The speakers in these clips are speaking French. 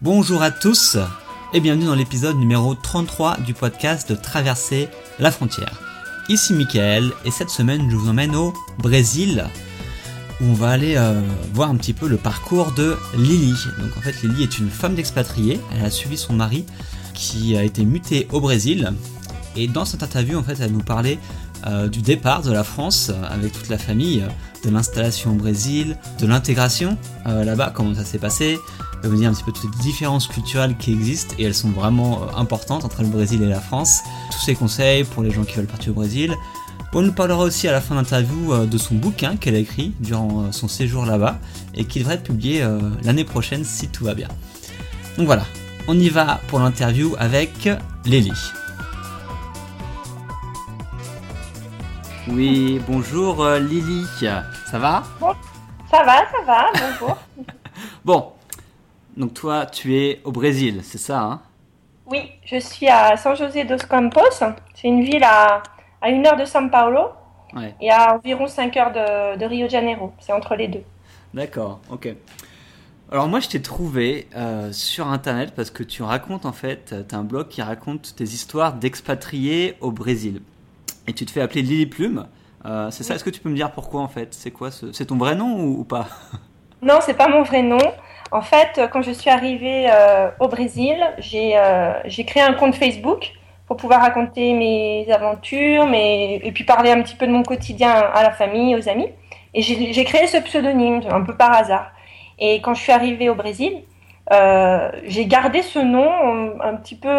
Bonjour à tous et bienvenue dans l'épisode numéro 33 du podcast de Traverser la frontière. Ici Michael et cette semaine je vous emmène au Brésil où on va aller euh, voir un petit peu le parcours de Lily. Donc en fait Lily est une femme d'expatrié, elle a suivi son mari qui a été muté au Brésil et dans cette interview en fait elle nous parlait euh, du départ de la France avec toute la famille, de l'installation au Brésil, de l'intégration euh, là-bas, comment ça s'est passé, vous dire un petit peu toutes les différences culturelles qui existent et elles sont vraiment euh, importantes entre le Brésil et la France. Tous ces conseils pour les gens qui veulent partir au Brésil. On nous parlera aussi à la fin de l'interview de son bouquin qu'elle a écrit durant son séjour là-bas et qui devrait être publié l'année prochaine si tout va bien. Donc voilà, on y va pour l'interview avec Lélie. Oui, bonjour euh, Lily, ça va? Ça va, ça va, bonjour. bon, donc toi tu es au Brésil, c'est ça hein? Oui, je suis à San José dos Campos, c'est une ville à, à une heure de São Paulo et à environ 5 heures de, Rio de Janeiro, c'est entre les deux. D'accord, ok. Alors moi je t'ai trouvé euh, sur internet parce que tu racontes en fait, tu as un blog qui raconte tes histoires d'expatriés au Brésil et tu te fais appeler Lily Plume. Euh, c'est ça Est-ce que tu peux me dire pourquoi en fait? C'est quoi C'est ton vrai nom ou, pas? Non, c'est pas mon vrai nom. En fait, quand je suis arrivée euh, au Brésil, euh, j'ai créé un compte Facebook pour pouvoir raconter mes aventures, mes... et puis parler un petit peu de mon quotidien à la famille, aux amis. Et j'ai créé ce pseudonyme un peu par hasard. Et quand je suis arrivée au Brésil, j'ai gardé ce nom un, petit peu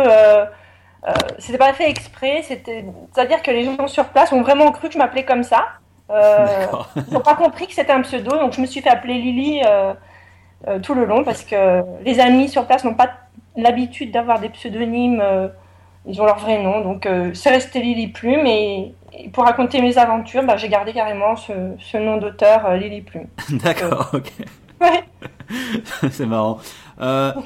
euh, c'était pas fait exprès, c'est-à-dire que les gens sur place ont vraiment cru que je m'appelais comme ça. Euh, ils n'ont pas compris que c'était un pseudo, donc je me suis fait appeler Lily euh, euh, tout le long parce que les amis sur place n'ont pas l'habitude d'avoir des pseudonymes, ils ont leur vrai nom, donc c'est resté Lily Plume et, pour raconter mes aventures, bah, j'ai gardé carrément ce, nom d'auteur Lily Plume. D'accord, ok. Ouais. c'est marrant.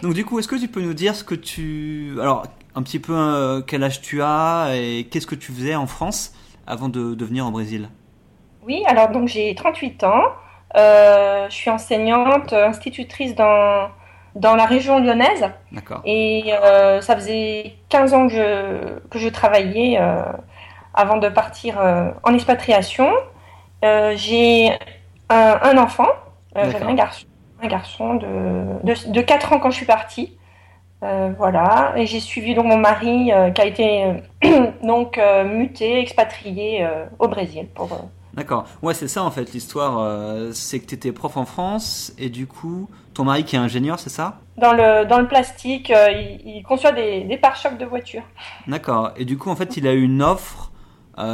donc du coup, est-ce que tu peux nous dire ce que tu... Alors, un petit peu euh, quel âge tu as et qu'est-ce que tu faisais en France avant de, de venir au Brésil? Oui, alors donc j'ai 38 ans. Euh, je suis enseignante, institutrice dans, dans la région lyonnaise. D'accord. Et euh, ça faisait 15 ans que je, que je travaillais avant de partir en expatriation. j'ai un, un, enfant, j'avais un garçon, un garçon de, de, de 4 ans quand je suis partie. Euh, voilà, et j'ai suivi donc mon mari euh, qui a été euh, donc muté, expatrié au Brésil. Pour, D'accord, ouais, c'est ça en fait l'histoire. c'est que tu étais prof en France et du coup, ton mari qui est ingénieur, c'est ça? Dans le, dans le plastique, il, conçoit des, des pare-chocs de voiture. D'accord, et du coup, en fait, il a eu une offre,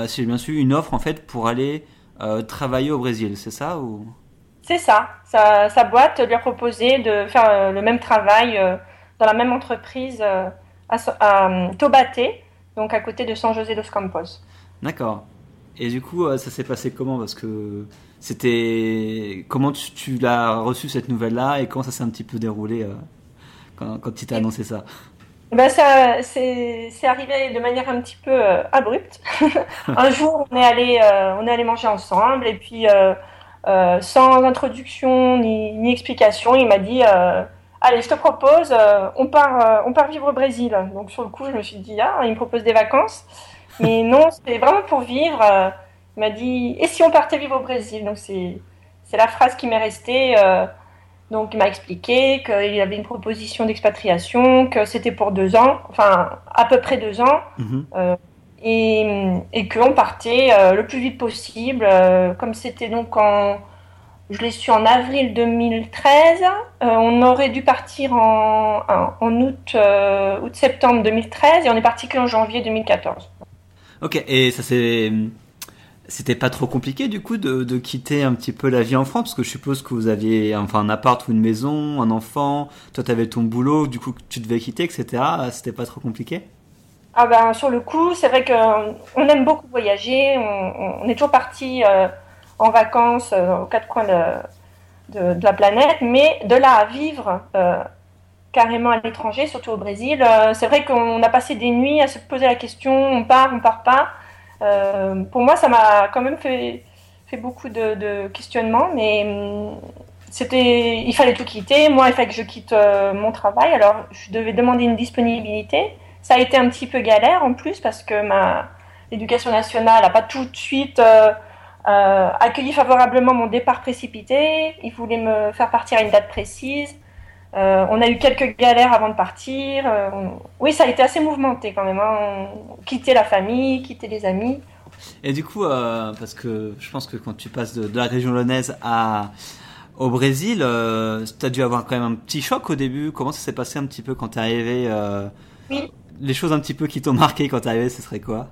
si j'ai bien su, une offre en fait pour aller travailler au Brésil, c'est ça ou... C'est ça. Sa, sa, boîte lui a proposé de faire le même travail dans la même entreprise euh, à, à, euh, Taubaté, donc à côté de San José dos Campos. D'accord. Et du coup, euh, ça s'est passé comment? Parce que c'était. Comment tu, l'as reçu cette nouvelle-là? Et comment ça s'est un petit peu déroulé quand, quand tu t'es annoncé ça? Ben ça, c'est, arrivé de manière un petit peu abrupte. un jour, on est allé, on est allé manger ensemble et puis sans introduction ni, ni explication, il m'a dit allez, je te propose, euh, on, part, euh, on part vivre au Brésil. Donc sur le coup, je me suis dit, ah, il me propose des vacances. Mais non, c'était vraiment pour vivre. Euh, il m'a dit, et si on partait vivre au Brésil? Donc c'est, la phrase qui m'est restée. donc il m'a expliqué qu'il y avait une proposition d'expatriation, que c'était pour deux ans, enfin à peu près deux ans. Mhm. et, et qu'on partait le plus vite possible, comme c'était donc en je l'ai su en avril 2013. Euh, on aurait dû partir en, en, août, euh, août-septembre 2013 et on est parti qu'en janvier 2014. Ok, et ça c'est. C'était pas trop compliqué du coup de, de, quitter un petit peu la vie en France parce que je suppose que vous aviez enfin un appart ou une maison, un enfant, toi tu avais ton boulot, du coup tu devais quitter, etc. C'était pas trop compliqué? Ah ben sur le coup, c'est vrai qu'on aime beaucoup voyager, on, on est toujours parti euh, en vacances euh, aux quatre coins de, de, la planète, mais de là à vivre euh, carrément à l'étranger, surtout au Brésil, euh, c'est vrai qu'on a passé des nuits à se poser la question, on part, on part pas. pour moi, ça m'a quand même fait, fait beaucoup de, questionnements, mais c'était, il fallait tout quitter. Moi, il fallait que je quitte mon travail. Alors, je devais demander une disponibilité. Ça a été un petit peu galère en plus parce que ma l'éducation nationale n'a pas tout de suite euh, accueilli favorablement mon départ précipité. Il voulait me faire partir à une date précise. Euh, on a eu quelques galères avant de partir. Euh, oui, ça a été assez mouvementé quand même. Hein. Quitter la famille, quitter les amis. Et du coup, parce que je pense que quand tu passes de, la région lyonnaise à, au Brésil, tu as dû avoir quand même un petit choc au début. Comment ça s'est passé un petit peu quand tu es arrivé Oui. Les choses un petit peu qui t'ont marqué quand tu es arrivé, ce serait quoi?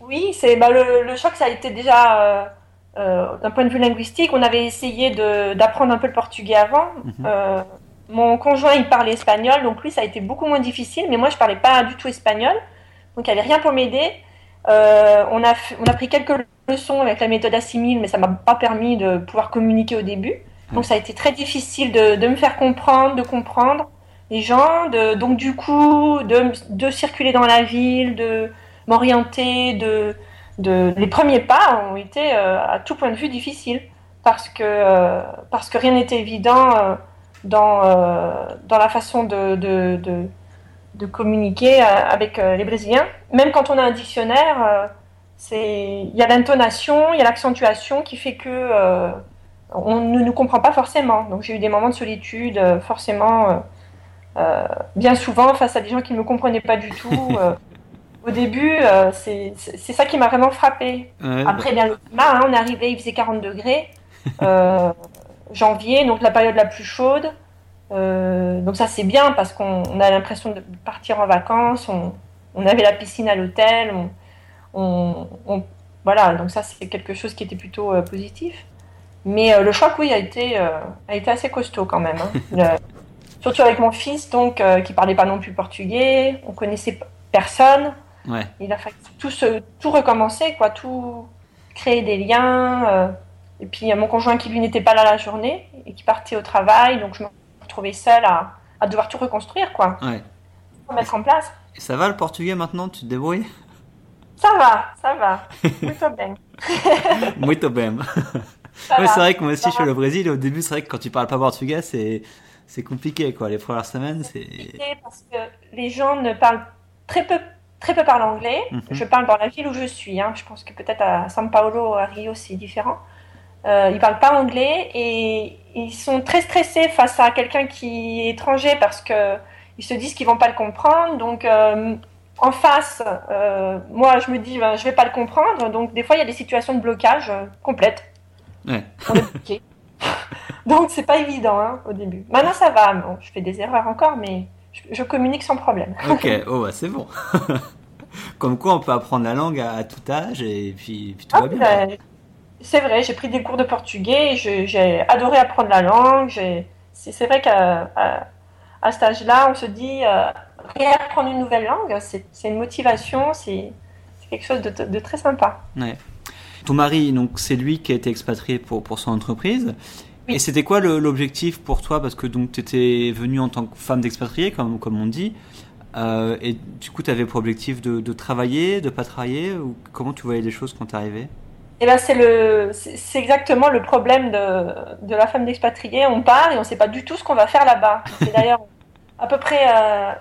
Oui, c'est bah, le, le, choc, ça a été déjà euh, d'un point de vue linguistique, on avait essayé d'apprendre un peu le portugais avant. Mhm. Euh, mon conjoint, il parlait espagnol, donc lui, ça a été beaucoup moins difficile, mais moi, je parlais pas du tout espagnol, donc il n'y avait rien pour m'aider. Euh, on, a, on a pris quelques leçons avec la méthode assimile, mais ça m'a pas permis de pouvoir communiquer au début. Donc ça a été très difficile de, de me faire comprendre, de comprendre les gens, de, donc du coup, de, de circuler dans la ville, de m'orienter, de, les premiers pas ont été euh, à tout point de vue difficiles parce que, euh, parce que rien n'était évident euh, dans, dans la façon de, de, de, communiquer avec les Brésiliens. Même quand on a un dictionnaire, il y a l'intonation, il y a l'accentuation qui fait que on ne nous comprend pas forcément. Donc j'ai eu des moments de solitude, forcément, bien souvent face à des gens qui ne me comprenaient pas du tout. Au début, euh, c'est ça qui m'a vraiment frappé. Après, bien le climat, hein, on est arrivé, il faisait 40 degrés, euh, janvier, donc la période la plus chaude. Euh, donc ça c'est bien parce qu'on a l'impression de partir en vacances, on, avait la piscine à l'hôtel, on, voilà, donc ça c'est quelque chose qui était plutôt positif. Mais le choc, oui, a été, a été assez costaud quand même. Hein. surtout avec mon fils, donc qui parlait pas non plus portugais, on connaissait personne. Il a fallu tout, tout recommencer, quoi, tout créer des liens. Et puis il y a mon conjoint qui lui n'était pas là la journée et qui partait au travail, donc je me retrouvais seule à, à devoir tout reconstruire, quoi. Ouais. mettre en place. Et ça va le portugais maintenant? Tu te débrouilles? Ça va, ça va. Muito bem. Muito bem. c'est vrai que moi aussi je suis au Brésil au début c'est vrai que quand tu parles pas portugais c'est c'est compliqué quoi les premières semaines c'est parce que les gens ne parlent très peu très peu parlent anglais. Mhm. Je parle dans la ville où je suis. Hein. Je pense que peut-être à São Paulo, à Rio, c'est différent. Euh, ils parlent pas anglais et ils sont très stressés face à quelqu'un qui est étranger parce que ils se disent qu'ils vont pas le comprendre. Donc euh, en face, euh, moi je me dis ben, je vais pas le comprendre. Donc des fois il y a des situations de blocage euh, complètes. Ouais. On est bloqué. donc c'est pas évident hein, au début. Maintenant ça va. Bon, je fais des erreurs encore, mais je, communique sans problème. Ok, oh bah c'est bon. Comme quoi on peut apprendre la langue à, tout âge et puis, tout va ah, bien. Ben, c'est vrai, j'ai pris des cours de portugais, j'ai adoré apprendre la langue. C'est vrai qu'à à, cet âge-là, on se dit, euh, réapprendre une nouvelle langue, c'est une motivation, c'est quelque chose de, très sympa. Ouais. Ton mari, donc c'est lui qui a été expatrié pour, pour son entreprise. Et c'était quoi l'objectif pour toi? Parce que donc tu étais venue en tant que femme d'expatrié, comme, comme on dit. Euh, et du coup, tu avais pour objectif de, de, travailler, de pas travailler? Ou Comment tu voyais les choses quand tu arrivais eh ben c'est le, c'est exactement le problème de, de la femme d'expatrié. On part et on ne sait pas du tout ce qu'on va faire là-bas. C'est d'ailleurs à peu près, euh,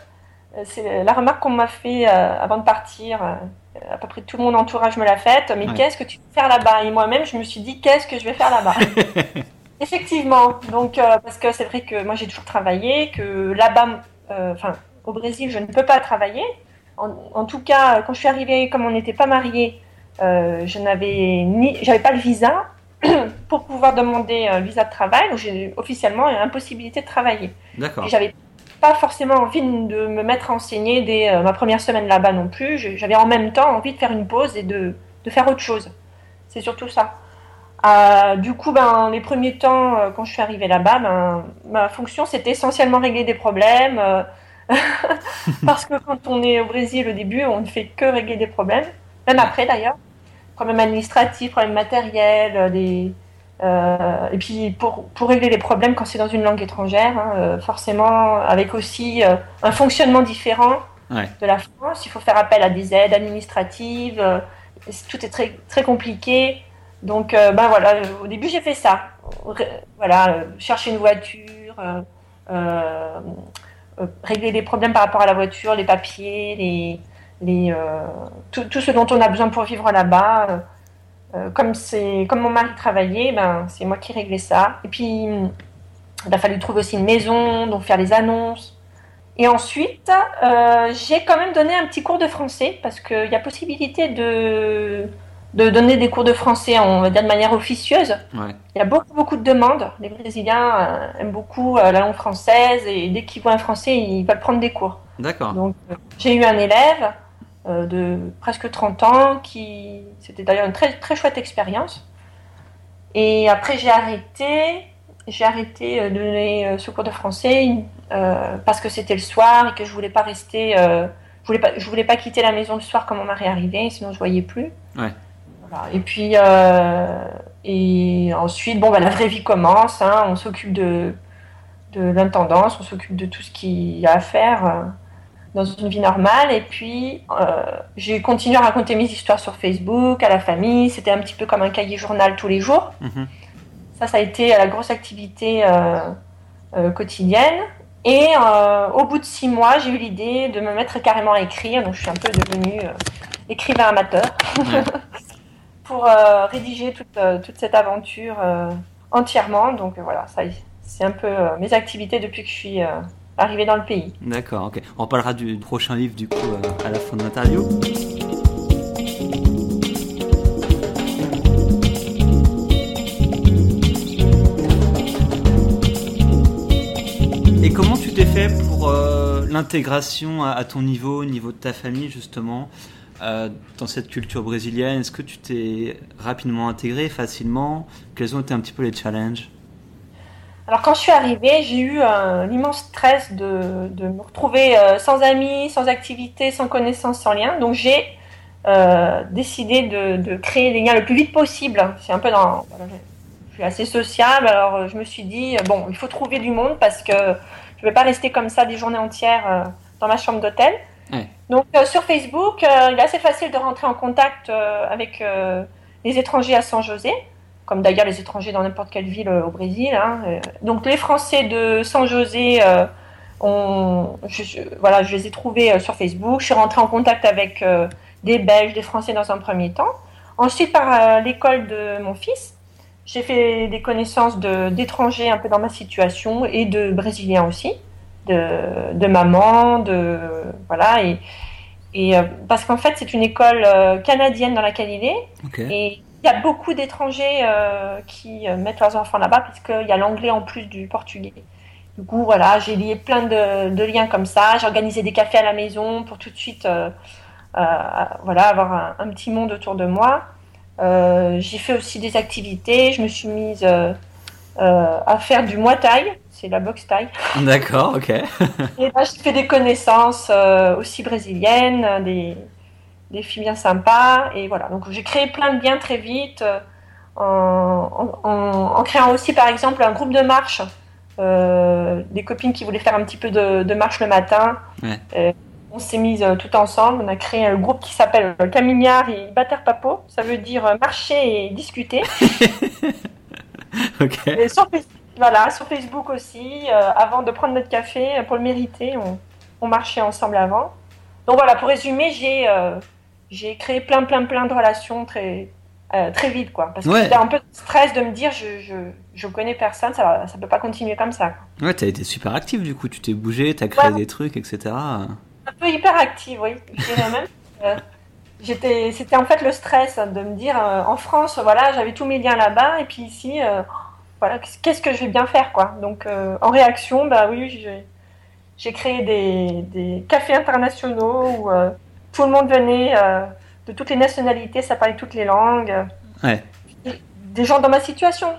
c'est la remarque qu'on m'a fait euh, avant de partir. à peu près tout mon entourage me l'a faite. Mais qu'est-ce que tu veux faire là-bas? Et moi-même, je me suis dit, qu'est-ce que je vais faire là-bas? Effectivement, donc euh, parce que c'est vrai que moi j'ai toujours travaillé, que là-bas, euh, enfin au Brésil, je ne peux pas travailler. En, tout cas, quand je suis arrivée, comme on n'était pas mariés, euh, je n'avais ni, j'avais pas le visa pour pouvoir demander un visa de travail, donc j'ai officiellement l'impossibilité de travailler. D'accord. J'avais pas forcément envie de me mettre à enseigner dès ma première semaine là-bas non plus. J'avais en même temps envie de faire une pause et de, de faire autre chose. C'est surtout ça. Euh, du coup, ben, les premiers temps, euh, quand je suis arrivée là-bas, ben, ma fonction, c'était essentiellement régler des problèmes. Euh, parce que quand on est au Brésil au début, on ne fait que régler des problèmes. Même après, d'ailleurs. Problèmes administratifs, problèmes matériels, des... et puis pour, pour régler les problèmes quand c'est dans une langue étrangère, hein, forcément avec aussi un fonctionnement différent de la France, il faut faire appel à des aides administratives, tout est très, très compliqué. Donc, euh, ben voilà, au début j'ai fait ça. voilà, chercher une voiture, régler des problèmes par rapport à la voiture, les papiers, les, les, tout, tout, ce dont on a besoin pour vivre là-bas. comme, comme mon mari travaillait, ben, c'est moi qui réglais ça. Et puis, il a fallu trouver aussi une maison, donc faire les annonces. Et ensuite, euh, j'ai quand même donné un petit cours de français parce qu'il y a possibilité de, de donner des cours de français, on va dire de manière officieuse. Il y a beaucoup, beaucoup de demandes. Les Brésiliens euh, aiment beaucoup euh, la langue française et dès qu'ils voient un français, ils veulent prendre des cours. D'accord. Donc, j'ai eu un élève de presque 30 ans qui. C'était d'ailleurs une très, très chouette expérience. Et après, j'ai arrêté j'ai arrêté euh, de donner ce cours de français euh, parce que c'était le soir et que je voulais pas rester, euh, je voulais pas, je voulais pas quitter la maison le soir quand mon mari arrivait, sinon je voyais plus. Ouais. Et puis et ensuite, bon, bah, la vraie vie commence. Hein, on s'occupe de de l'intendance, on s'occupe de tout ce qu'il y a à faire dans une vie normale. Et puis, j'ai continué à raconter mes histoires sur Facebook, à la famille. C'était un petit peu comme un cahier journal tous les jours. Mm-hmm. Ça, ça a été la grosse activité euh, euh, quotidienne. Et euh, au bout de six mois, j'ai eu l'idée de me mettre carrément à écrire. Donc, je suis un peu devenue écrivain amateur pour rédiger toute, toute, cette aventure entièrement. Donc, voilà, ça, c'est un peu mes activités depuis que je suis arrivée dans le pays. D'accord, ok. On parlera du prochain livre, du coup, à la fin de l'interview. Et comment tu t'es fait pour euh, l'intégration à, ton niveau, au niveau de ta famille justement, euh, dans cette culture brésilienne? Est-ce que tu t'es rapidement intégré, facilement? Quels ont été un petit peu les challenges? Alors quand je suis arrivée, j'ai eu un immense stress de, me retrouver euh, sans amis, sans activité, sans connaissances, sans lien. Donc j'ai décidé de, créer des liens le plus vite possible. C'est un peu dans, suis assez sociable, alors euh, je me suis dit, euh, bon, il faut trouver du monde parce que je ne vais pas rester comme ça des journées entières euh, dans ma chambre d'hôtel. Donc sur Facebook, il est assez facile de rentrer en contact avec les étrangers à San José, comme d'ailleurs les étrangers dans n'importe quelle ville au Brésil. Hein. Donc les Français de San José, on, je, voilà, je les ai trouvés sur Facebook. Je suis rentrée en contact avec des Belges, des Français dans un premier temps. Ensuite, par l'école de mon fils, j'ai fait des connaissances d'étrangers un peu dans ma situation et de Brésiliens aussi, de, de maman, de voilà et, et euh, parce qu'en fait c'est une école euh, canadienne dans laquelle il est et il y a beaucoup d'étrangers euh, qui mettent leurs enfants là-bas puisqu'il y a l'anglais en plus du portugais. Du coup voilà j'ai lié plein de, de, liens comme ça, j'ai organisé des cafés à la maison pour tout de suite voilà avoir un, un, petit monde autour de moi. Euh, j'ai fait aussi des activités. Je me suis mise euh, euh, à faire du muay thai. C'est la boxe thai. D'accord, ok. et là, j'ai fait des connaissances aussi brésiliennes, des, des filles bien sympas. Et voilà, donc j'ai créé plein de liens très vite. En, en, créant aussi par exemple un groupe de marche, des copines qui voulaient faire un petit peu de, de marche le matin. Ouais on s'est mis euh, tout ensemble. On a créé un groupe qui s'appelle euh, Camignard et Bater Papo. Ça veut dire euh, marcher et discuter. ok. sur, voilà, sur Facebook aussi. avant de prendre notre café, pour le mériter, on, marchait ensemble avant. Donc voilà, pour résumer, j'ai j'ai créé plein, plein, plein de relations très, très vite, quoi. Parce que j'étais un peu de stress de me dire, je, je, je connais personne, ça, ça peut pas continuer comme ça. Ouais, t'as été super actif du coup, tu t'es bougé, t'as créé des trucs, etc un peu hyper active, oui. Euh, j'étais, c'était en fait le stress de me dire euh, en France, voilà, j'avais tous mes liens là-bas et puis ici, euh, voilà, qu'est-ce que je vais bien faire, quoi. Donc en réaction, bah oui, j'ai, créé des, des, cafés internationaux où tout le monde venait de toutes les nationalités, ça parlait toutes les langues. Ouais. Des gens dans ma situation,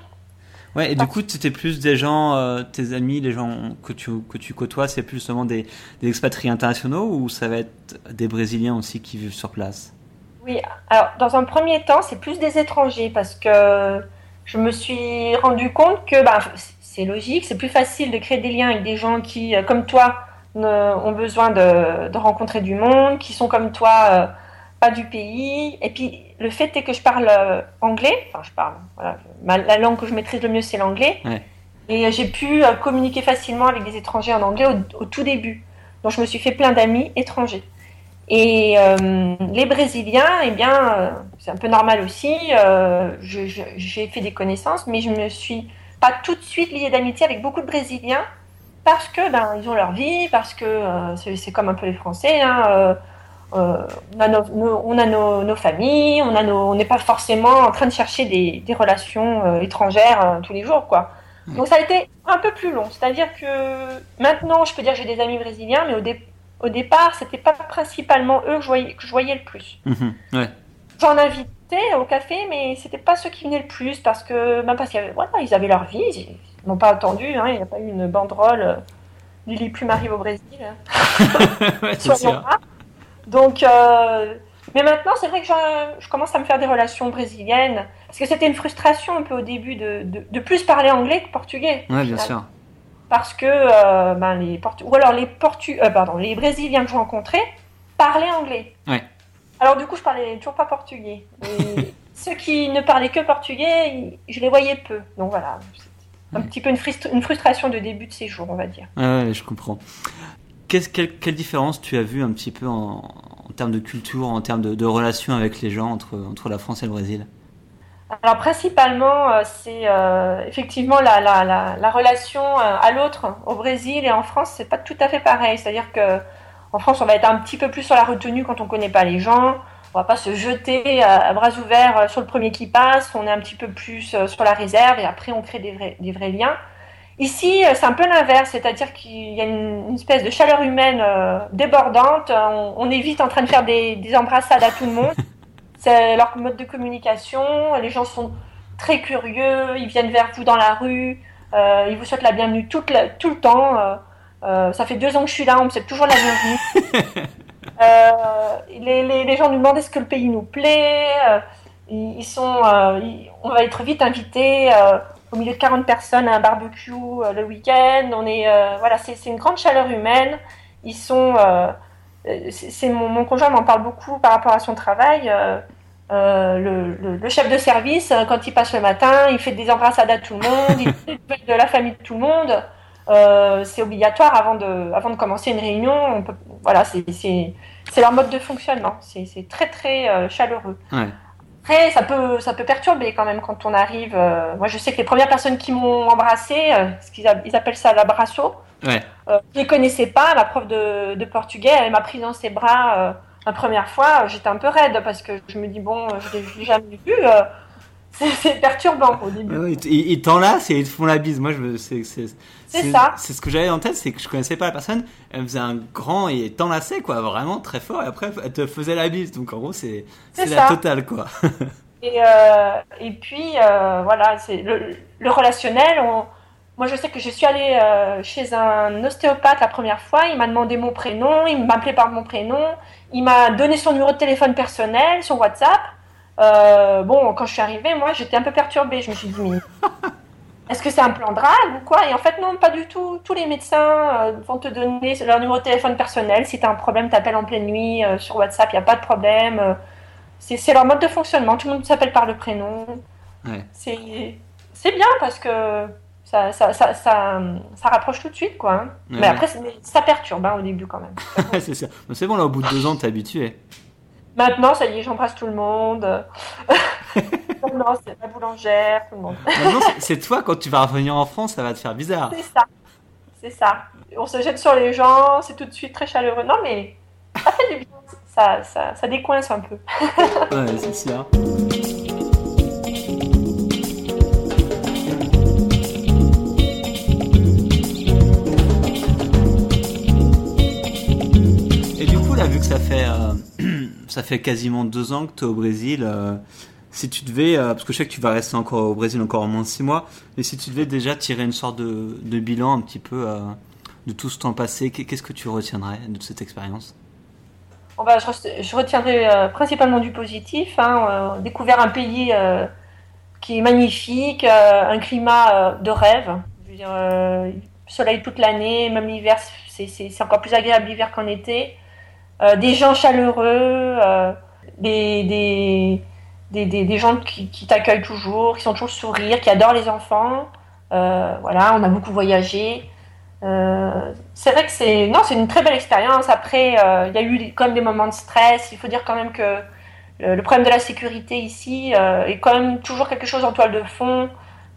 Ouais, et du coup, c'était plus des gens, euh, tes amis, les gens que tu, que tu côtoies, c'est plus seulement des, des, expatriés internationaux ou ça va être des Brésiliens aussi qui vivent sur place? Oui, alors dans un premier temps, c'est plus des étrangers parce que je me suis rendu compte que bah, c'est logique, c'est plus facile de créer des liens avec des gens qui, euh, comme toi, ont besoin de, de, rencontrer du monde, qui sont comme toi. Euh, pas du pays. Et puis le fait est que je parle euh, anglais, enfin je parle, voilà, la langue que je maîtrise le mieux c'est l'anglais. Et j'ai pu euh, communiquer facilement avec des étrangers en anglais au, tout début. Donc je me suis fait plein d'amis étrangers. Et euh, les Brésiliens, eh bien, c'est un peu normal aussi. j'ai fait des connaissances, mais je me suis pas tout de suite liée d'amitié avec beaucoup de Brésiliens parce que ben ils ont leur vie, parce que c'est comme un peu les Français. Hein, euh, on a, nos, on a nos, familles, on a on n'est pas forcément en train de chercher des, des relations euh, étrangères euh, tous les jours, quoi. Donc ça a été un peu plus long. C'est-à-dire que maintenant, je peux dire que j'ai des amis brésiliens, mais au, au départ, c'était pas principalement eux que je voyais, que je voyais le plus. Mhm, ouais. J'en invitais au café, mais c'était pas ceux qui venaient le plus parce que même parce qu'ils avaient, voilà, ils avaient leur vie, n'ont pas attendu. Hein, il n'y a pas eu une banderole. Lily Plume arrive au Brésil. ouais, Soyons donc, euh, mais maintenant, c'est vrai que je commence à me faire des relations brésiliennes. Parce que c'était une frustration un peu au début de, de, plus parler anglais que portugais. Oui, bien sûr. Parce que euh, ben, les Portu ou alors les Portu euh, pardon, les Brésiliens que je rencontrais parlaient anglais. Ouais. Alors du coup, je parlais toujours pas portugais. Et ceux qui ne parlaient que portugais, je les voyais peu. Donc voilà, un petit peu une, une, frustration de début de séjour, on va dire. Ouais, je comprends quelle, quelle, différence tu as vu un petit peu en, termes de culture, en termes de, de relations avec les gens entre, entre la France et le Brésil? Alors principalement, euh, c'est euh, effectivement la, la, la, relation euh, à l'autre au Brésil et en France, c'est pas tout à fait pareil. C'est-à-dire que en France, on va être un petit peu plus sur la retenue quand on connaît pas les gens. On va pas se jeter à, bras ouverts sur le premier qui passe. On est un petit peu plus sur la réserve et après on crée des vrais, des vrais liens. Ici, euh, c'est un peu l'inverse, c'est-à-dire qu'il y a une, espèce de chaleur humaine euh, débordante. On, est vite en train de faire des, embrassades à tout le monde. C'est leur mode de communication. Les gens sont très curieux, ils viennent vers vous dans la rue, euh, ils vous souhaitent la bienvenue tout, tout le temps. ça fait deux ans que je suis là, on me souhaite toujours la bienvenue. les, gens nous demandent est-ce que le pays nous plaît. ils, sont, on va être vite invités au milieu de 40 personnes à un barbecue euh, le week-end. On est, euh, voilà, c'est une grande chaleur humaine. Ils sont, euh, c'est mon, mon, conjoint m'en parle beaucoup par rapport à son travail. Le, le, chef de service, quand il passe le matin, il fait des embrassades à tout le monde, il fait de la famille de tout le monde. C'est obligatoire avant de, avant de commencer une réunion. On peut, voilà, c'est leur mode de fonctionnement. C'est très très chaleureux. Ouais. Après, ça peut, ça peut perturber quand même quand on arrive. Euh, moi, je sais que les premières personnes qui m'ont embrassé, euh, ce qu'ils ils appellent ça l'abrasso, ouais. euh, je ne les connaissais pas. Ma prof de, de portugais, elle m'a pris dans ses bras euh, la première fois. J'étais un peu raide parce que je me dis, bon, je ne l'ai jamais vu c'est perturbant au début. ils t'enlacent et ils te font la bise. Moi, c'est ça. C'est ce que j'avais en tête, c'est que je connaissais pas la personne. Elle faisait un grand et t'enlaçait quoi, vraiment très fort. Et après, elle te faisait la bise. Donc en gros, c'est la totale quoi. et euh, et puis euh, voilà, c'est le, le, relationnel. On... Moi, je sais que je suis allée euh, chez un ostéopathe la première fois. Il m'a demandé mon prénom, il m'appelait par mon prénom, il m'a donné son numéro de téléphone personnel, son WhatsApp. Euh, bon, quand je suis arrivée, moi, j'étais un peu perturbée. Je me suis dit, mais est-ce que c'est un plan drague ou quoi? Et en fait, non, pas du tout. Tous les médecins euh, vont te donner leur numéro de téléphone personnel. Si tu as un problème, t'appelles en pleine nuit euh, sur WhatsApp, il n'y a pas de problème. c'est leur mode de fonctionnement. Tout le monde s'appelle par le prénom. Ouais. C'est bien parce que ça, ça, ça, ça, rapproche tout de suite, quoi. Hein. mais après, ça perturbe hein, au début quand même. c'est bon, là, au bout de deux ans, t'es habitué. Maintenant, ça y est, j'embrasse tout le monde. non, c'est la boulangère, tout le monde. c'est toi, quand tu vas revenir en France, ça va te faire bizarre. C'est ça. C'est ça. On se jette sur les gens, c'est tout de suite très chaleureux. Non, mais ça fait du bien. Ça, ça, ça décoince un peu. ouais, c'est sûr. Et du coup, là, vu que ça fait. Euh, ça fait quasiment deux ans que tu es au Brésil. Euh, si tu devais, euh, parce que je sais que tu vas rester encore au Brésil encore au moins six mois, mais si tu devais déjà tirer une sorte de, bilan un petit peu euh, de tout ce temps passé, qu'est-ce que tu retiendrais de cette expérience? Bon bah, je, retiendrai principalement du positif. Hein, découvert un pays qui est magnifique, un climat de rêve. Je soleil toute l'année, même l'hiver, c'est encore plus agréable l'hiver qu'en été. Euh, des gens chaleureux. Euh, des, des, des, gens qui, t'accueillent toujours, qui sont toujours sourire, qui adorent les enfants. voilà, on a beaucoup voyagé. c'est vrai que c'est non, c'est une très belle expérience. Après, il y a eu quand même des moments de stress. Il faut dire quand même que le, problème de la sécurité ici est quand même toujours quelque chose en toile de fond.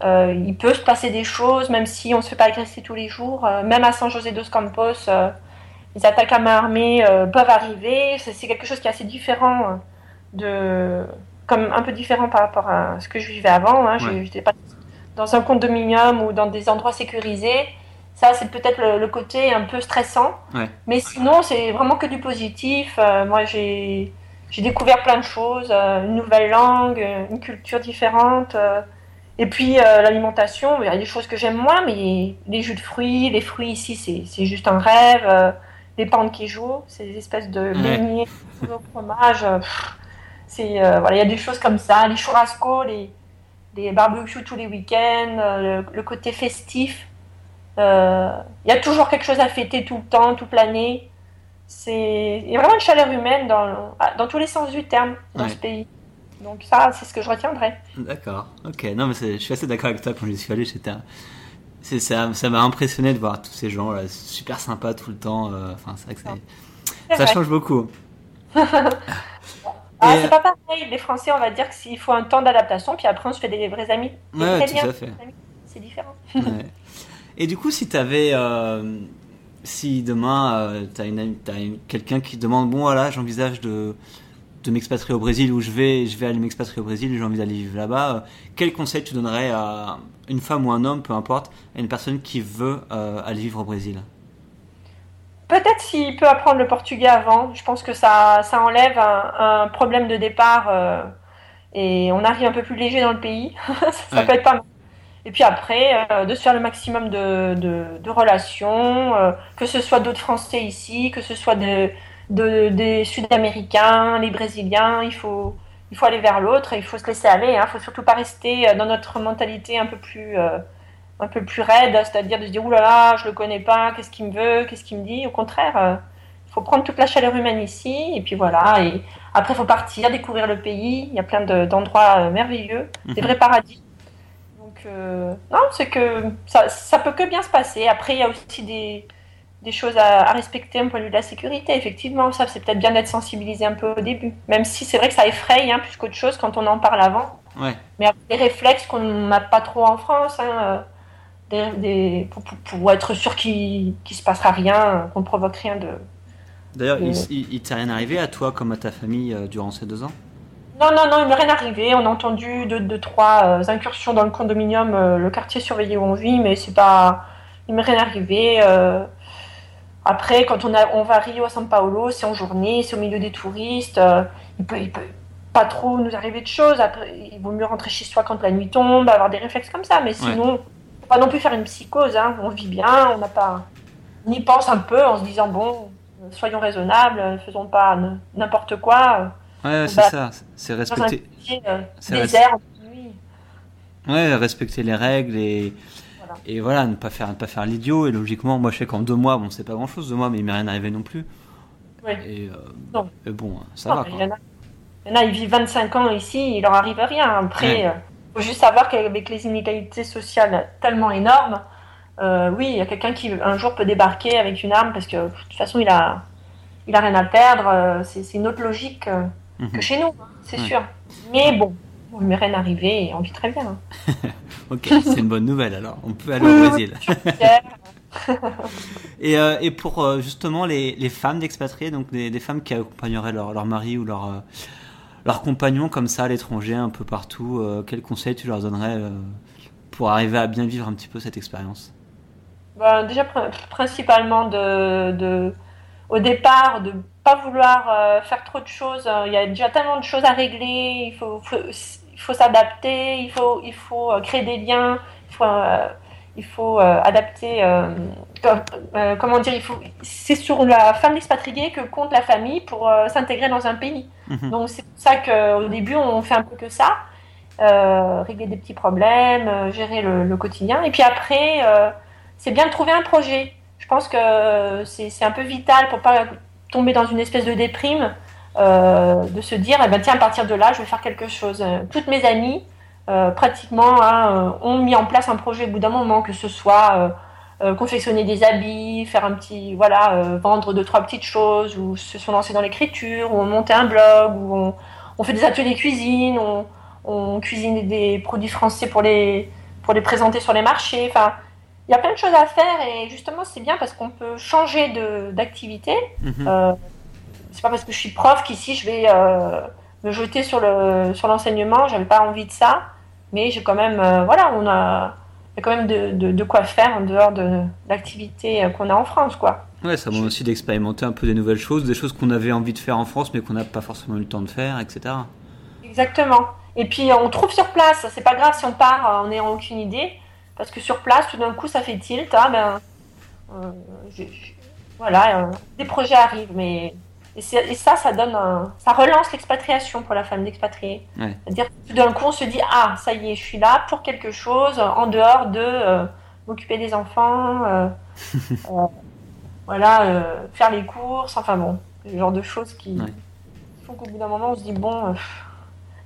Euh, il peut se passer des choses, même si on se fait pas agresser tous les jours. Euh, même à San José dos Campos, euh, les attaques à main armée peuvent arriver. C'est quelque chose qui est assez différent de, comme un peu différent par rapport à ce que je vivais avant. Hein. Je n'étais pas dans un condominium ou dans des endroits sécurisés. Ça, c'est peut-être le, côté un peu stressant. Mais sinon, c'est vraiment que du positif. moi, j'ai découvert plein de choses, une nouvelle langue, une culture différente. Et puis euh, l'alimentation, il y a des choses que j'aime moins, mais les jus de fruits, les fruits ici, c'est juste un rêve. Euh, les pains de queijo, ces espèces de beignets au fromage. c'est voilà, il y a des choses comme ça. Les churrascos, les, les barbecues tous les week-ends, euh, le, côté festif. Il y a toujours quelque chose à fêter tout le temps, toute l'année. C'est il y a vraiment une chaleur humaine dans, dans tous les sens du terme dans ce pays. Donc ça, c'est ce que je retiendrai. D'accord. Ok. Non, mais je suis assez d'accord avec toi. Quand j'y suis allé, j'étais, ça, ça m'a impressionné de voir tous ces gens là, super sympas tout le temps. Euh, enfin, c'est vrai que ça change beaucoup. Ah, c'est pas pareil. Les Français, on va dire qu'il faut un temps d'adaptation, puis après on se fait des vrais amis. Ouais, tout à fait. C'est différent. Et du coup, si tu avais, euh, si demain euh, tu as, une, quelqu'un qui demande, bon voilà, j'envisage de de m'expatrier au Brésil où je vais, je vais aller m'expatrier au Brésil, j'ai envie d'aller vivre là-bas, euh, quel conseil tu donnerais à une femme ou un homme, peu importe, à une personne qui veut euh, aller vivre au Brésil Peut-être s'il peut apprendre le portugais avant, je pense que ça, ça enlève un, problème de départ euh, et on arrive un peu plus léger dans le pays. ça peut être pas mal. Et puis après, de se faire le maximum de, de relations, que ce soit d'autres Français ici, que ce soit de, des Sud-Américains, les Brésiliens. Il faut, il faut aller vers l'autre, il faut se laisser aller. Il hein. ne faut surtout pas rester euh, dans notre mentalité un peu plus, euh, un peu plus raide, c'est-à-dire de se dire oulala, là là, je le connais pas, qu'est-ce qu'il me veut, qu'est-ce qu'il me dit. Au contraire, euh, il faut prendre toute la chaleur humaine ici, et puis voilà. Et après, il faut partir, découvrir le pays. Il y a plein d'endroits merveilleux, des mhm. vrais paradis. Donc, non, c'est que ça, ça peut que bien se passer. Après, il y a aussi des des choses à, respecter un point de vue de la sécurité. Effectivement, ça, c'est peut-être bien d'être sensibilisé un peu au début. Même si c'est vrai que ça effraie hein, plus qu'autre chose quand on en parle avant. Ouais. Mais des réflexes qu'on n'a pas trop en France, hein, euh, des, pour, être sûr qu'il ne se passera rien, qu'on ne provoque rien de. D'ailleurs, il, t'est rien arrivé à toi comme à ta famille euh, durant ces deux ans? Non, non, non, il m'est rien arrivé. On a entendu deux, deux trois euh, incursions dans le condominium, le quartier surveillé où on vit, mais c'est pas. Il m'est rien arrivé. Après, quand on, a, on va à Rio, à São Paulo, c'est en journée, c'est au milieu des touristes. Euh, il, peut, peut pas trop nous arriver de choses. Après, il vaut mieux rentrer chez soi quand la nuit tombe, avoir des réflexes comme ça. Mais sinon, faut pas non plus faire une psychose. Hein. On vit bien, on n'a pas. On y pense un peu en se disant bon, soyons raisonnables, ne faisons pas n'importe quoi. Ouais, c'est ça. C'est respecter. Euh, désert, Ouais, respecter les règles et et voilà, ne pas faire, ne pas faire l'idiot. Et logiquement, moi, je sais qu'en deux mois, bon, c'est pas grand chose, deux mois, mais il m'est rien arrivé non plus. Et, euh, bon, ça va. Il y, en a, ils vivent 25 ans ici, il leur arrive rien. Après, il euh, faut juste savoir qu'avec les inégalités sociales tellement énormes, euh, oui, il y a quelqu'un qui un jour peut débarquer avec une arme parce que de toute façon, il a, il a rien à perdre. C'est une autre logique que mhm. chez nous, hein, c'est sûr. Mais bon, il m'est rien arrivé et on vit très bien. Hein. ok, c'est une bonne nouvelle alors. On peut aller au Brésil. et, euh, et, pour euh, justement les, les femmes d'expatriés, donc des, des, femmes qui accompagneraient leur, leur mari ou leur, euh, leur compagnon comme ça à l'étranger, un peu partout, quels conseils tu leur donnerais pour arriver à bien vivre un petit peu cette expérience? Ben, Déjà, principalement de, de, au départ, de pas vouloir faire trop de choses. Il y a déjà tellement de choses à régler. Il faut, faut il faut s'adapter, il faut, il faut euh, créer des liens, il faut, euh, il faut euh, adapter. comment dire il faut, C'est sur la femme expatriée que compte la famille pour s'intégrer dans un pays. Mhm. Donc c'est pour ça qu'au début on fait un peu que ça. régler des petits problèmes, gérer le, quotidien. Et puis après, c'est bien de trouver un projet. Je pense que c'est un peu vital pour pas tomber dans une espèce de déprime. De se dire, eh ben, tiens, à partir de là, je vais faire quelque chose. Toutes mes amies, pratiquement, hein, ont mis en place un projet au bout d'un moment, que ce soit confectionner des habits, faire un petit, voilà, vendre deux, trois petites choses, ou se sont lancés dans l'écriture, ou monter un blog, ou on, on, fait des ateliers cuisine, on, on cuisine des produits français pour les, pour les présenter sur les marchés. Enfin, il y a plein de choses à faire et justement c'est bien parce qu'on peut changer d'activité. Mhm. Euh, c'est pas parce que je suis prof qu'ici je vais euh, me jeter sur le sur l'enseignement. J'avais pas envie de ça, mais j'ai quand même euh, voilà on a y a quand même de, de, quoi faire en dehors de l'activité qu'on a en France quoi. Ouais, ça demande aussi d'expérimenter un peu des nouvelles choses, des choses qu'on avait envie de faire en France mais qu'on n'a pas forcément eu le temps de faire, etc. Exactement. Et puis on trouve sur place, c'est pas grave si on part en n'ayant aucune idée, parce que sur place, tout d'un coup, ça fait tilt. Ah, ben, euh, voilà, euh, des projets arrivent, mais et, ça, ça donne, ça relance l'expatriation pour la femme d'expatrié. C'est-à-dire que tout d'un coup, on se dit ah, ça y est, je suis là pour quelque chose en dehors de euh, m'occuper des enfants, voilà, faire les courses, enfin bon, ce genre de choses qui font qu'au bout d'un moment, on se dit bon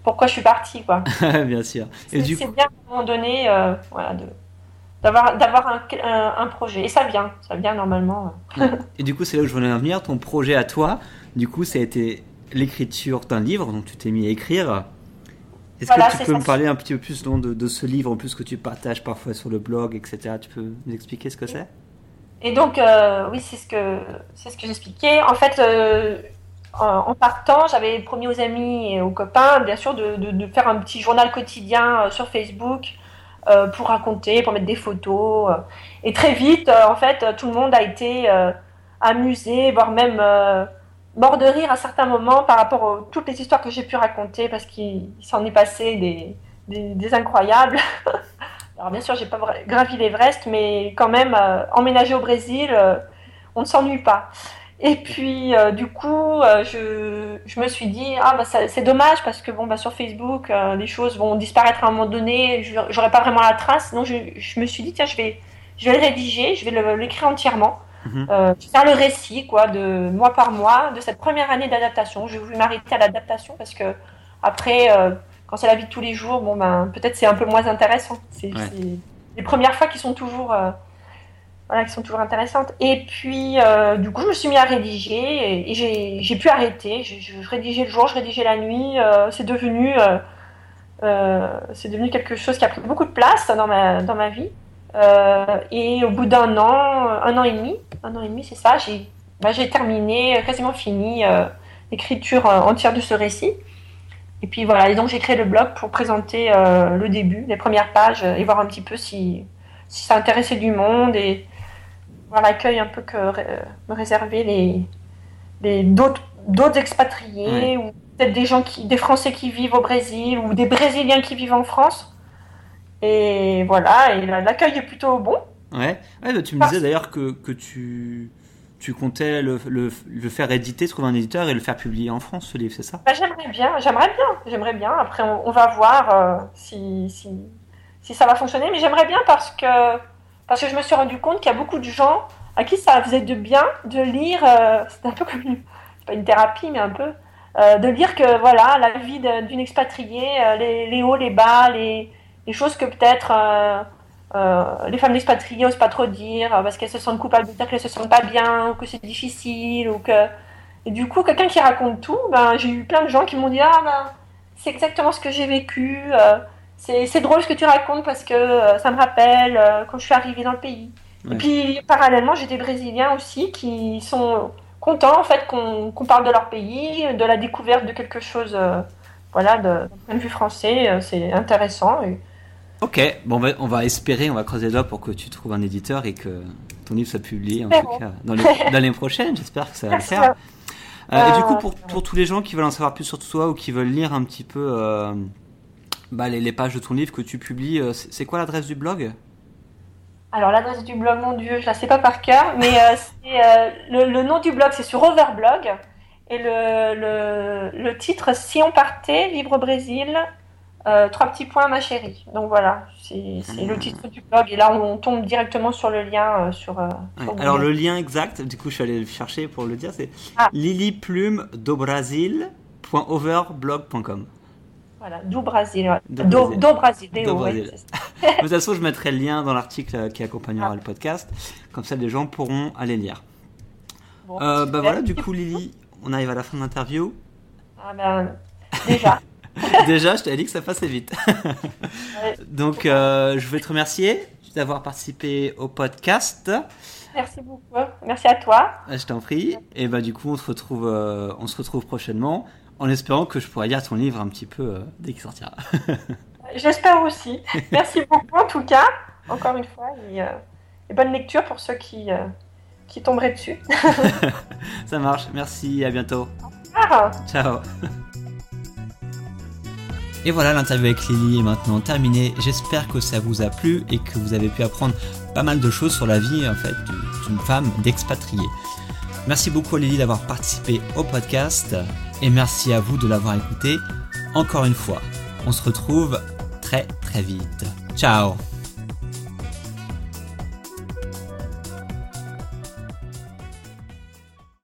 pourquoi je suis partie, quoi. bien sûr. C'est bien à un moment donné, euh, voilà, d'avoir d'avoir un, un, projet. Et ça vient, ça vient normalement. Et du coup, c'est là où je voulais en venir. Ton projet à toi, du coup, ça a été l'écriture d'un livre, donc tu t'es mis à écrire. Est-ce que tu peux me parler un petit peu plus de, de, ce livre, en plus que tu partages parfois sur le blog, etc. Tu peux nous expliquer ce que c'est? Et donc, euh, oui, c'est ce que c'est ce que j'expliquais. En fait, euh, en partant, j'avais promis aux amis et aux copains, bien sûr, de, faire un petit journal quotidien euh, sur Facebook euh, pour raconter, pour mettre des photos. Euh. Et très vite, en fait, tout le monde a été amusé, voire même mort de rire à certains moments par rapport à toutes les histoires que j'ai pu raconter, parce qu'il s'en est passé des, des, incroyables. Alors bien sûr, j'ai pas gravi l'Everest, mais quand même, emménager au Brésil, on ne s'ennuie pas. Et puis, euh, du coup, euh, je, je, me suis dit, ah, bah, c'est dommage parce que bon, bah, sur Facebook, euh, les choses vont disparaître à un moment donné, j'aurai pas vraiment la trace. Donc, je, je, me suis dit, tiens, je vais, je vais le rédiger, je vais l'écrire entièrement. Mhm. faire le récit, quoi, de mois par mois, de cette première année d'adaptation. Je voulu m'arrêter à l'adaptation parce que, après, quand c'est la vie de tous les jours, bon, ben, peut-être c'est un peu moins intéressant. C'est les premières fois qui sont toujours voilà, qui sont toujours intéressantes. Et puis, euh, du coup, je me suis mis à rédiger et, j'ai pu arrêter. Je, rédigeais le jour, je rédigeais la nuit. Euh, c'est devenu, euh, c'est devenu quelque chose qui a pris beaucoup de place dans ma, dans ma vie. et au bout d'un an, un an et demi, un an et demi, c'est ça, j'ai bah, terminé, quasiment fini l'écriture entière de ce récit. Et puis voilà, et donc j'ai créé le blog pour présenter le début, les premières pages et voir un petit peu si, si ça intéressait du monde et, l'accueil un peu que me réservaient les, les d'autres expatriés ou peut-être des gens qui des Français qui vivent au Brésil ou des Brésiliens qui vivent en France. Et voilà, et l'accueil est plutôt bon. Ouais, ouais bah, tu me disais d'ailleurs que, que tu, tu comptais le, le, le, faire éditer, trouver un éditeur et le faire publier en France, ce livre, c'est ça? Bah, J'aimerais bien, j'aimerais bien, j'aimerais bien. Après, on, va voir euh, si, si, si, ça va fonctionner, mais j'aimerais bien parce que parce que je me suis rendu compte qu'il y a beaucoup de gens à qui ça faisait de bien de lire, euh, c'est un peu comme une, pas une thérapie, mais un peu, euh, de lire que voilà, la vie d'une expatriée, euh, les, hauts, les bas, les, les choses que peut-être les femmes d'expatriés n'osent pas trop dire parce qu'elles se sentent coupables de dire qu'elles se sentent pas bien, ou que c'est difficile, ou que. Et du coup, quelqu'un qui raconte tout, ben, j'ai eu plein de gens qui m'ont dit Ah, ben, c'est exactement ce que j'ai vécu c'est drôle ce que tu racontes parce que euh, ça me rappelle euh, quand je suis arrivée dans le pays. Et puis parallèlement, j'ai des Brésiliens aussi qui sont contents en fait qu'on parle de leur pays, de la découverte de quelque chose, euh, voilà, d'un point de vue français, c'est intéressant. Ok, bon, on va, espérer, on va creuser là pour que tu trouves un éditeur et que ton livre soit publié en tout cas dans l'année prochaine. J'espère que ça va le faire. et du coup, pour, pour, tous les gens qui veulent en savoir plus sur toi ou qui veulent lire un petit peu bah, les, pages de ton livre que tu publies. Euh, c'est quoi l'adresse du blog? Alors l'adresse du blog, mon Dieu, je la sais pas par cœur, mais euh, euh, le, nom du blog, c'est sur Overblog. Et le, le, titre, Si on partait, au Brésil, euh, trois petits points, ma chérie. Donc voilà, c'est le Ah. titre du blog. Et là, on tombe directement sur le lien euh, sur. euh. Alors le lien exact, du coup je suis allé le chercher pour le dire, c'est Ah. lilyplume.dobrasil.overblog.com. Voilà, do Brasil. Do Do, Brasil. do Brasil. Ouais. De toute façon, je mettrai le lien dans l'article qui accompagnera Ah. le podcast, comme ça les gens pourront aller lire. Bon, Euh, bah voilà, du coup Lily, on arrive à la fin de l'interview. Ah ben, déjà. Déjà, je t'avais dit que ça passait vite. Donc, euh, je veux te remercier d'avoir participé au podcast. Merci beaucoup. Merci à toi. Euh, Je t'en prie. Et bah du coup, on se retrouve, euh, on se retrouve prochainement, en espérant que je pourrai lire ton livre un petit peu euh, dès qu'il sortira. J'espère aussi. Merci beaucoup en tout cas, encore une fois. Et, euh, et bonne lecture pour ceux qui, euh, qui tomberaient dessus. Ça marche. Merci. À bientôt. Ah, Ciao. Et voilà, l'interview avec Lily est maintenant terminée. J'espère que ça vous a plu et que vous avez pu apprendre pas mal de choses sur la vie en fait du- d'une femme d'expatriée. Merci beaucoup à Lily d'avoir participé au podcast et merci à vous de l'avoir écouté. Encore une fois, on se retrouve très très vite. Ciao